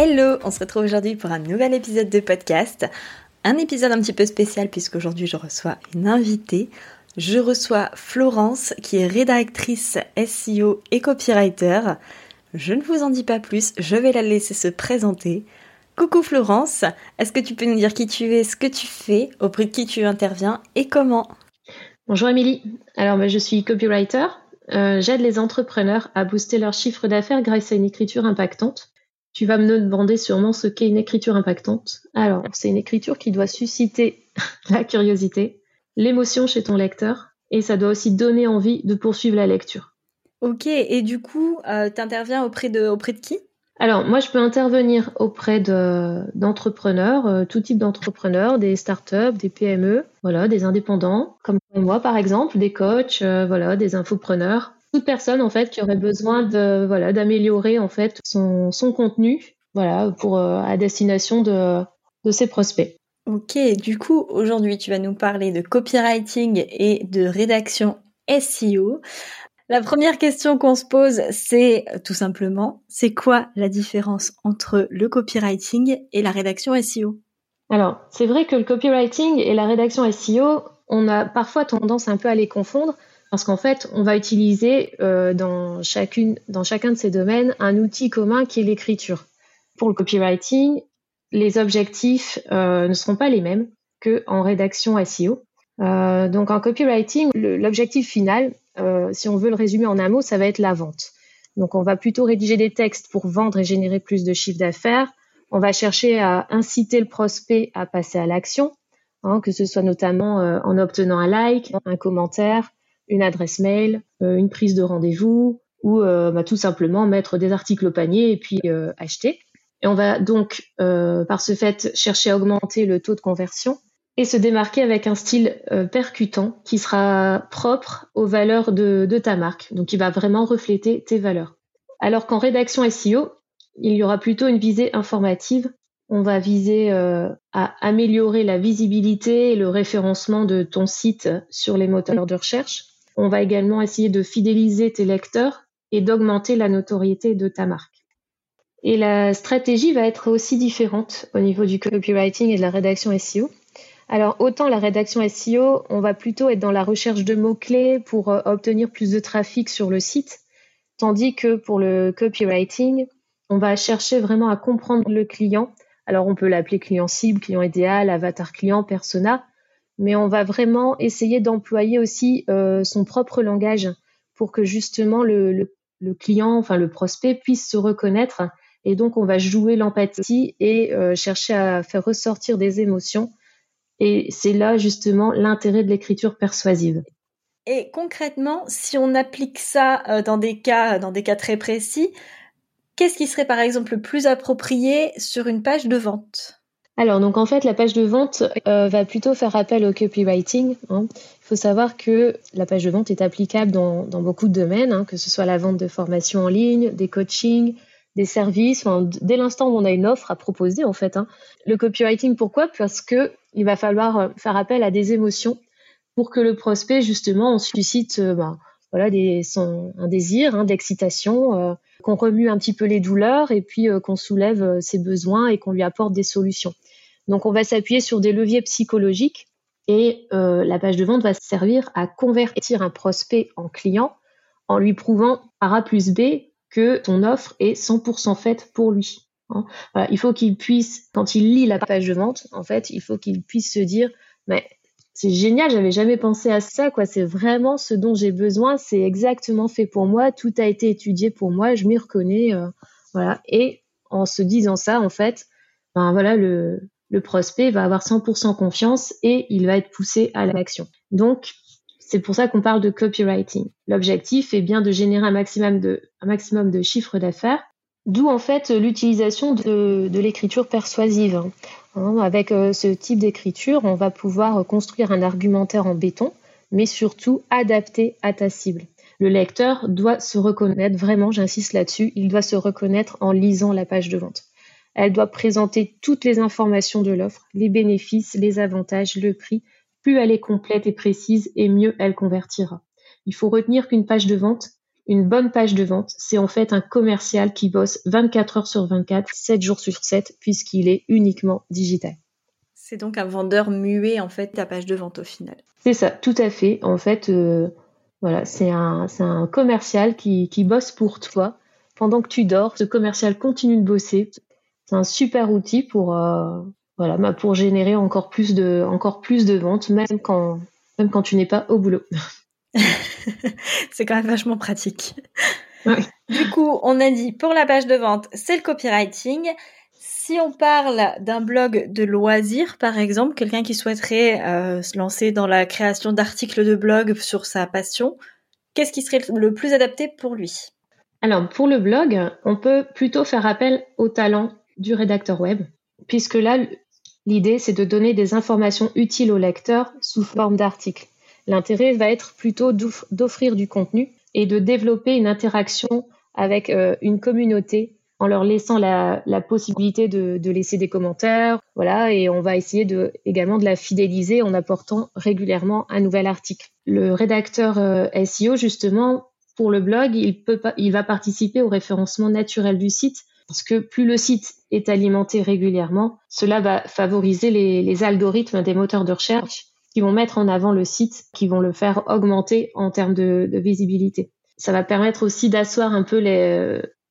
Hello, on se retrouve aujourd'hui pour un nouvel épisode de podcast. Un épisode un petit peu spécial puisqu'aujourd'hui je reçois une invitée. Je reçois Florence qui est rédactrice SEO et copywriter. Je ne vous en dis pas plus, je vais la laisser se présenter. Coucou Florence, est-ce que tu peux nous dire qui tu es, ce que tu fais, auprès de qui tu interviens et comment? Bonjour Émilie, alors ben, je suis copywriter. Euh, j'aide les entrepreneurs à booster leur chiffre d'affaires grâce à une écriture impactante. Tu vas me demander sûrement ce qu'est une écriture impactante. Alors, c'est une écriture qui doit susciter la curiosité, l'émotion chez ton lecteur, et ça doit aussi donner envie de poursuivre la lecture. Ok, et du coup, euh, tu interviens auprès de, auprès de qui? Alors, moi, je peux intervenir auprès d'entrepreneurs, euh, tout type d'entrepreneurs, des startups, des PME, voilà, des indépendants, comme moi, par exemple, des coachs, euh, voilà, des infopreneurs, toute personne en fait qui aurait besoin de voilà d'améliorer en fait son, son contenu voilà pour euh, à destination de, de ses prospects. Ok, du coup aujourd'hui tu vas nous parler de copywriting et de rédaction SEO. La première question qu'on se pose, c'est tout simplement, c'est quoi la différence entre le copywriting et la rédaction SEO Alors, c'est vrai que le copywriting et la rédaction SEO, on a parfois tendance un peu à les confondre parce qu'en fait, on va utiliser euh, dans, chacun de ces domaines un outil commun qui est l'écriture. Pour le copywriting, les objectifs euh, ne seront pas les mêmes qu'en rédaction SEO. Euh, donc en copywriting, l'objectif final, si on veut le résumer en un mot, ça va être la vente. Donc on va plutôt rédiger des textes pour vendre et générer plus de chiffre d'affaires. On va chercher à inciter le prospect à passer à l'action, hein, que ce soit notamment en obtenant un like, un commentaire, une adresse mail, euh, une prise de rendez-vous ou euh, bah, tout simplement mettre des articles au panier et puis euh, acheter. Et on va donc, par ce fait, chercher à augmenter le taux de conversion et se démarquer avec un style percutant qui sera propre aux valeurs de, de, ta marque, donc qui va vraiment refléter tes valeurs. Alors qu'en rédaction SEO, il y aura plutôt une visée informative. On va viser à améliorer la visibilité et le référencement de ton site sur les moteurs de recherche on va également essayer de fidéliser tes lecteurs et d'augmenter la notoriété de ta marque. Et la stratégie va être aussi différente au niveau du copywriting et de la rédaction SEO. Alors autant la rédaction SEO, on va plutôt être dans la recherche de mots-clés pour euh, obtenir plus de trafic sur le site, tandis que pour le copywriting, on va chercher vraiment à comprendre le client. Alors on peut l'appeler client cible, client idéal, avatar client, persona, mais on va vraiment essayer d'employer aussi euh, son propre langage pour que justement le, client, enfin le prospect puisse se reconnaître. Et donc on va jouer l'empathie et euh, chercher à faire ressortir des émotions. Et c'est là justement l'intérêt de l'écriture persuasive. Et concrètement, si on applique ça euh, dans des cas, dans des cas très précis, qu'est-ce qui serait par exemple le plus approprié sur une page de vente? Alors, donc en fait, la page de vente euh, va plutôt faire appel au copywriting. Hein. Il faut savoir que la page de vente est applicable dans, beaucoup de domaines, hein, que ce soit la vente de formation en ligne, des coachings, des services. dès l'instant où on a une offre à proposer, en fait. Hein. Le copywriting, pourquoi? Parce que il va falloir euh, faire appel à des émotions pour que le prospect, justement, on suscite bah, voilà, des, un désir d'excitation, qu'on remue un petit peu les douleurs et puis qu'on soulève ses besoins et qu'on lui apporte des solutions. Donc on va s'appuyer sur des leviers psychologiques et euh, la page de vente va servir à convertir un prospect en client en lui prouvant par A plus B que ton offre est 100% faite pour lui. Hein. il faut qu'il puisse, quand il lit la page de vente, en fait, il faut qu'il puisse se dire, mais c'est génial, j'avais jamais pensé à ça, quoi. C'est vraiment ce dont j'ai besoin, c'est exactement fait pour moi, tout a été étudié pour moi, je m'y reconnais, euh, voilà. Et en se disant ça, en fait, ben voilà, le, prospect va avoir 100% confiance et il va être poussé à l'action. Donc, C'est pour ça qu'on parle de copywriting. L'objectif est bien de générer un maximum de, un maximum de chiffres d'affaires, d'où en fait l'utilisation de, l'écriture persuasive. Hein, avec euh, ce type d'écriture, on va pouvoir construire un argumentaire en béton, mais surtout adapté à ta cible. Le lecteur doit se reconnaître, vraiment, j'insiste là-dessus, il doit se reconnaître en lisant la page de vente. Elle doit présenter toutes les informations de l'offre, les bénéfices, les avantages, le prix. Plus elle est complète et précise, et mieux elle convertira. Il faut retenir qu'une page de vente, une bonne page de vente, c'est en fait un commercial qui bosse 24 heures sur 24, 7 jours sur 7, puisqu'il est uniquement digital. C'est donc un vendeur muet, en fait, ta page de vente au final. C'est ça, tout à fait. En fait, euh, voilà, c'est un, un, commercial qui, qui bosse pour toi. Pendant que tu dors, ce commercial continue de bosser. C'est un super outil pour, euh, voilà, bah, pour générer encore plus de, encore plus de ventes, même quand, même quand tu n'es pas au boulot. c'est quand même vachement pratique. Du coup, on a dit pour la page de vente, c'est le copywriting. Si on parle d'un blog de loisirs, par exemple, quelqu'un qui souhaiterait euh, se lancer dans la création d'articles de blog sur sa passion, qu'est-ce qui serait le plus adapté pour lui? Alors, pour le blog, on peut plutôt faire appel au talent du rédacteur web, puisque là, l'idée, c'est de donner des informations utiles au lecteur sous forme d'articles. L'intérêt va être plutôt d'offrir du contenu et de développer une interaction avec euh, une communauté en leur laissant la, possibilité de, laisser des commentaires, voilà, et on va essayer également de la fidéliser en apportant régulièrement un nouvel article. Le rédacteur euh, SEO, justement, pour le blog, il va participer au référencement naturel du site parce que plus le site est alimenté régulièrement, cela va favoriser les, algorithmes des moteurs de recherche qui vont mettre en avant le site, qui vont le faire augmenter en termes de, visibilité. Ça va permettre aussi d'asseoir un peu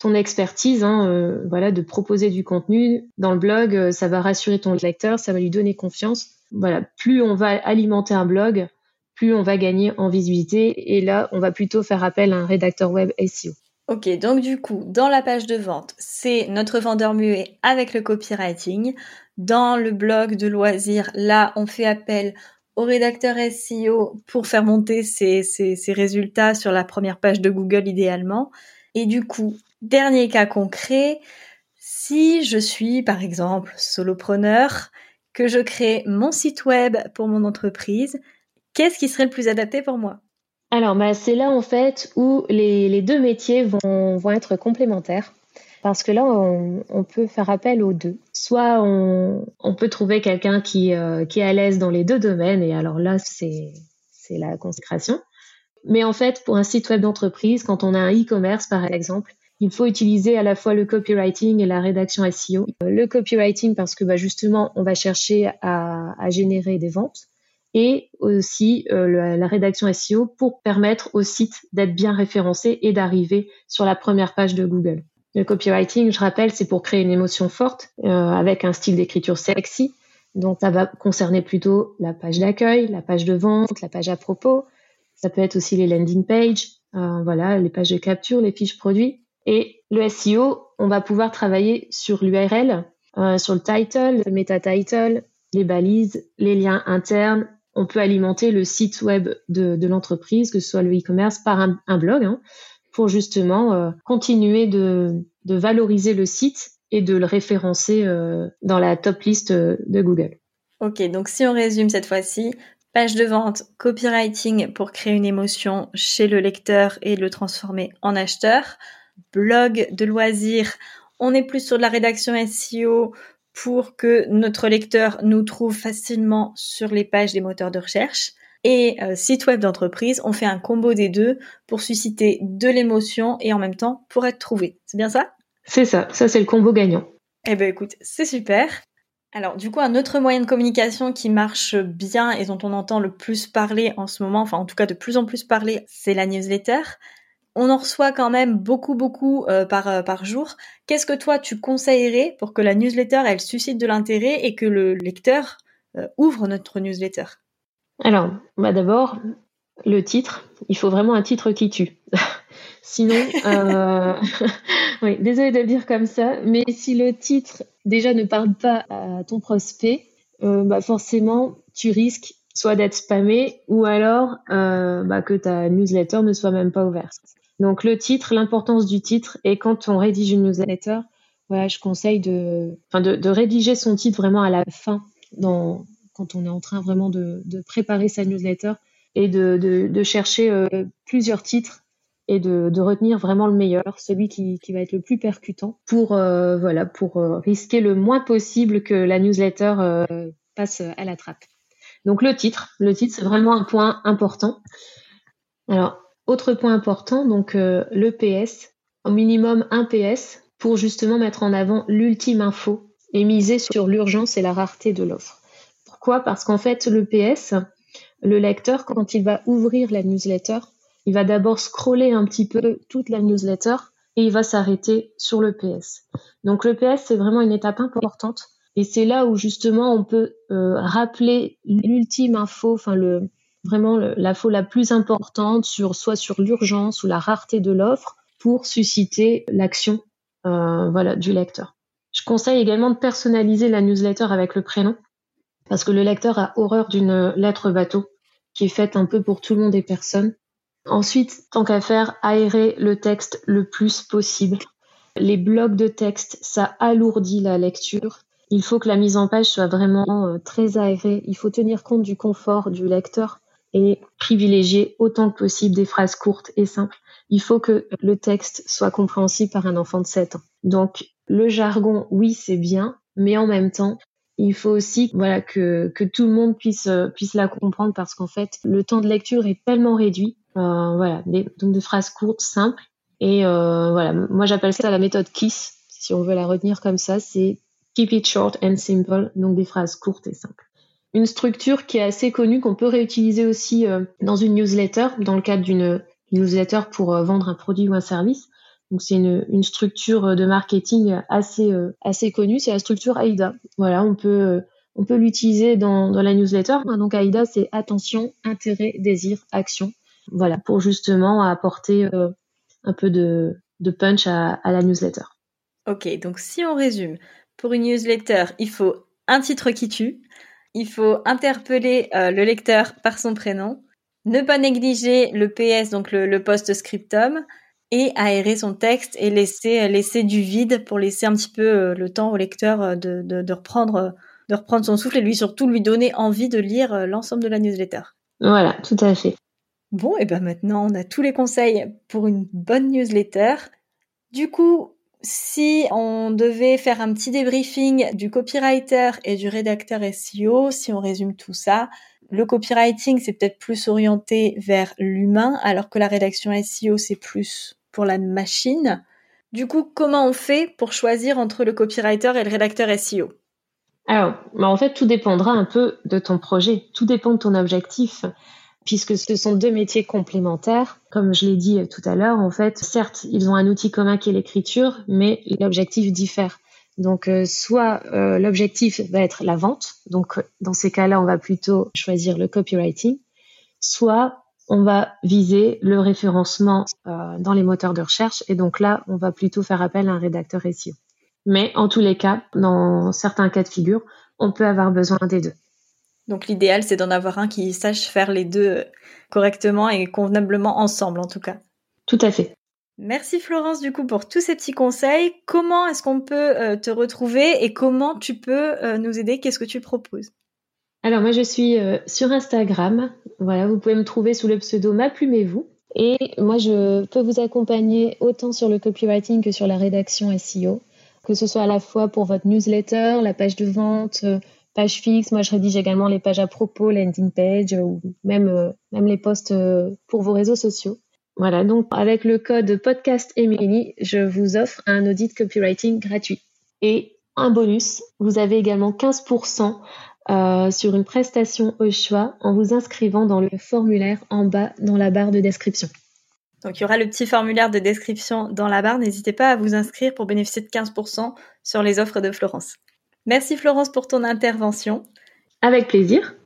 ton expertise, hein, euh, voilà, de proposer du contenu dans le blog, euh, ça va rassurer ton lecteur, ça va lui donner confiance. Voilà, plus on va alimenter un blog, plus on va gagner en visibilité. Et là, on va plutôt faire appel à un rédacteur web SEO. Ok, donc du coup, dans la page de vente, c'est notre vendeur muet avec le copywriting. Dans le blog de loisirs, là, on fait appel au rédacteur SEO pour faire monter ses, résultats sur la première page de Google idéalement. Et du coup, Dernier cas concret, si je suis par exemple solopreneur, que je crée mon site web pour mon entreprise, qu'est-ce qui serait le plus adapté pour moi? Alors, bah, c'est là en fait où les, deux métiers vont, être complémentaires. Parce que là, on, peut faire appel aux deux. Soit on, peut trouver quelqu'un qui, euh, qui est à l'aise dans les deux domaines, et alors là, c'est la consécration. Mais en fait, pour un site web d'entreprise, quand on a un e-commerce par exemple, il faut utiliser à la fois le copywriting et la rédaction SEO. Le copywriting parce que bah, justement, on va chercher à, générer des ventes et aussi euh, la, rédaction SEO pour permettre au site d'être bien référencé et d'arriver sur la première page de Google. Le copywriting, je rappelle, c'est pour créer une émotion forte euh, avec un style d'écriture sexy. Donc ça va concerner plutôt la page d'accueil, la page de vente, la page à propos. Ça peut être aussi les landing pages, euh, voilà, les pages de capture, les fiches produits. Et le SEO, on va pouvoir travailler sur l'URL, euh, sur le title, le meta title, les balises, les liens internes. On peut alimenter le site web de, l'entreprise, que ce soit le e-commerce, par un, blog, hein, pour justement euh, continuer de, valoriser le site et de le référencer euh, dans la top liste de Google. Ok, donc si on résume cette fois-ci, page de vente, copywriting pour créer une émotion chez le lecteur et le transformer en acheteur blog de loisirs, on est plus sur de la rédaction SEO pour que notre lecteur nous trouve facilement sur les pages des moteurs de recherche. Et euh, site web d'entreprise, on fait un combo des deux pour susciter de l'émotion et en même temps pour être trouvé. C'est bien ça? C'est ça, ça c'est le combo gagnant. Eh ben écoute, c'est super. Alors du coup, un autre moyen de communication qui marche bien et dont on entend le plus parler en ce moment, enfin en tout cas de plus en plus parler, c'est la newsletter on en reçoit quand même beaucoup, beaucoup euh, par, euh, par jour. Qu'est-ce que toi, tu conseillerais pour que la newsletter, elle suscite de l'intérêt et que le lecteur euh, ouvre notre newsletter? Alors, bah d'abord, le titre. Il faut vraiment un titre qui tue. Sinon, oui, désolé de le dire comme ça, mais si le titre déjà ne parle pas à ton prospect, bah forcément, tu risques soit d'être spammé ou alors euh, bah, que ta newsletter ne soit même pas ouverte. Donc le titre, l'importance du titre et quand on rédige une newsletter, voilà, je conseille de, de, rédiger son titre vraiment à la fin, quand on est en train vraiment de, préparer sa newsletter et de, chercher euh, plusieurs titres et de, retenir vraiment le meilleur, celui qui, va être le plus percutant pour euh, voilà pour euh, risquer le moins possible que la newsletter passe à la trappe. Donc le titre, le titre c'est vraiment un point important. Alors autre point important, donc le PS, au minimum un PS pour justement mettre en avant l'ultime info et miser sur l'urgence et la rareté de l'offre. Pourquoi? Parce qu'en fait le PS, le lecteur quand il va ouvrir la newsletter il va d'abord scroller un petit peu toute la newsletter et il va s'arrêter sur le PS. Donc le PS, c'est vraiment une étape importante et c'est là où justement on peut euh, rappeler l'ultime info, enfin le vraiment l'info la plus importante sur soit sur l'urgence ou la rareté de l'offre pour susciter l'action euh, voilà du lecteur. Je conseille également de personnaliser la newsletter avec le prénom parce que le lecteur a horreur d'une lettre bateau qui est faite un peu pour tout le monde et personne. Ensuite, tant qu'à faire, aérer le texte le plus possible. Les blocs de texte, ça alourdit la lecture. Il faut que la mise en page soit vraiment euh, très aérée. Il faut tenir compte du confort du lecteur et privilégier autant que possible des phrases courtes et simples. Il faut que le texte soit compréhensible par un enfant de 7 ans. Donc, le jargon, oui, c'est bien, mais en même temps, il faut aussi que, tout le monde puisse euh, puisse la comprendre parce qu'en fait le temps de lecture est tellement réduit euh, voilà, donc des phrases courtes, simples. Et euh, voilà, moi j'appelle ça la méthode KISS, si on veut la retenir comme ça, c'est Keep it short and simple, donc des phrases courtes et simples. Une structure qui est assez connue, qu'on peut réutiliser aussi dans une newsletter, dans le cadre d'une newsletter pour vendre un produit ou un service. Donc c'est une, structure de marketing assez assez connue, c'est la structure AIDA. Voilà, on peut on peut l'utiliser dans, la newsletter. Donc AIDA, c'est attention, intérêt, désir, action. Voilà, pour justement apporter euh, un peu de, punch à, la newsletter. Ok, donc si on résume, pour une newsletter, il faut un titre qui tue, il faut interpeller euh, le lecteur par son prénom, ne pas négliger le PS, donc le, post-scriptum, et aérer son texte et laisser, laisser du vide pour laisser un petit peu euh, le temps au lecteur de, de, reprendre, de reprendre son souffle et lui surtout lui donner envie de lire l'ensemble de la newsletter. Voilà, tout à fait. Bon, et ben maintenant on a tous les conseils pour une bonne newsletter. Du coup, si on devait faire un petit débriefing du copywriter et du rédacteur SEO, si on résume tout ça, le copywriting c'est peut-être plus orienté vers l'humain, alors que la rédaction SEO c'est plus pour la machine. Du coup, comment on fait pour choisir entre le copywriter et le rédacteur SEO Alors, bah, en fait, tout dépendra un peu de ton projet, tout dépend de ton objectif puisque ce sont deux métiers complémentaires. Comme je l'ai dit tout à l'heure, en fait, certes, ils ont un outil commun qui est l'écriture, mais l'objectif diffère. Donc, euh, soit euh, l'objectif va être la vente, donc dans ces cas-là, on va plutôt choisir le copywriting, soit on va viser le référencement euh, dans les moteurs de recherche, et donc là, on va plutôt faire appel à un rédacteur SEO. Mais en tous les cas, dans certains cas de figure, on peut avoir besoin des deux. Donc l'idéal, c'est d'en avoir un qui sache faire les deux correctement et convenablement ensemble, en tout cas. Tout à fait. Merci Florence du coup pour tous ces petits conseils. Comment est-ce qu'on peut euh, te retrouver et comment tu peux euh, nous aider? Qu'est-ce que tu proposes? Alors moi je suis sur Instagram. Voilà, vous pouvez me trouver sous le pseudo M'appumez-vous. Et moi je peux vous accompagner autant sur le copywriting que sur la rédaction SEO, que ce soit à la fois pour votre newsletter, la page de vente, page fixe. Moi, je rédige également les pages à propos, landing page ou même, euh, même les posts euh, pour vos réseaux sociaux. Voilà, donc avec le code podcast Emily, je vous offre un audit copywriting gratuit. Et un bonus, vous avez également 15% euh, sur une prestation au choix en vous inscrivant dans le formulaire en bas dans la barre de description. Donc il y aura le petit formulaire de description dans la barre. N'hésitez pas à vous inscrire pour bénéficier de 15% sur les offres de Florence. Merci Florence pour ton intervention. Avec plaisir.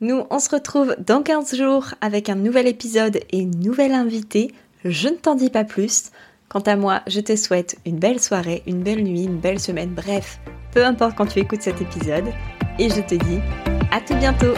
Nous, on se retrouve dans 15 jours avec un nouvel épisode et une nouvelle invitée. Je ne t'en dis pas plus. Quant à moi, je te souhaite une belle soirée, une belle nuit, une belle semaine, bref, peu importe quand tu écoutes cet épisode. Et je te dis à tout bientôt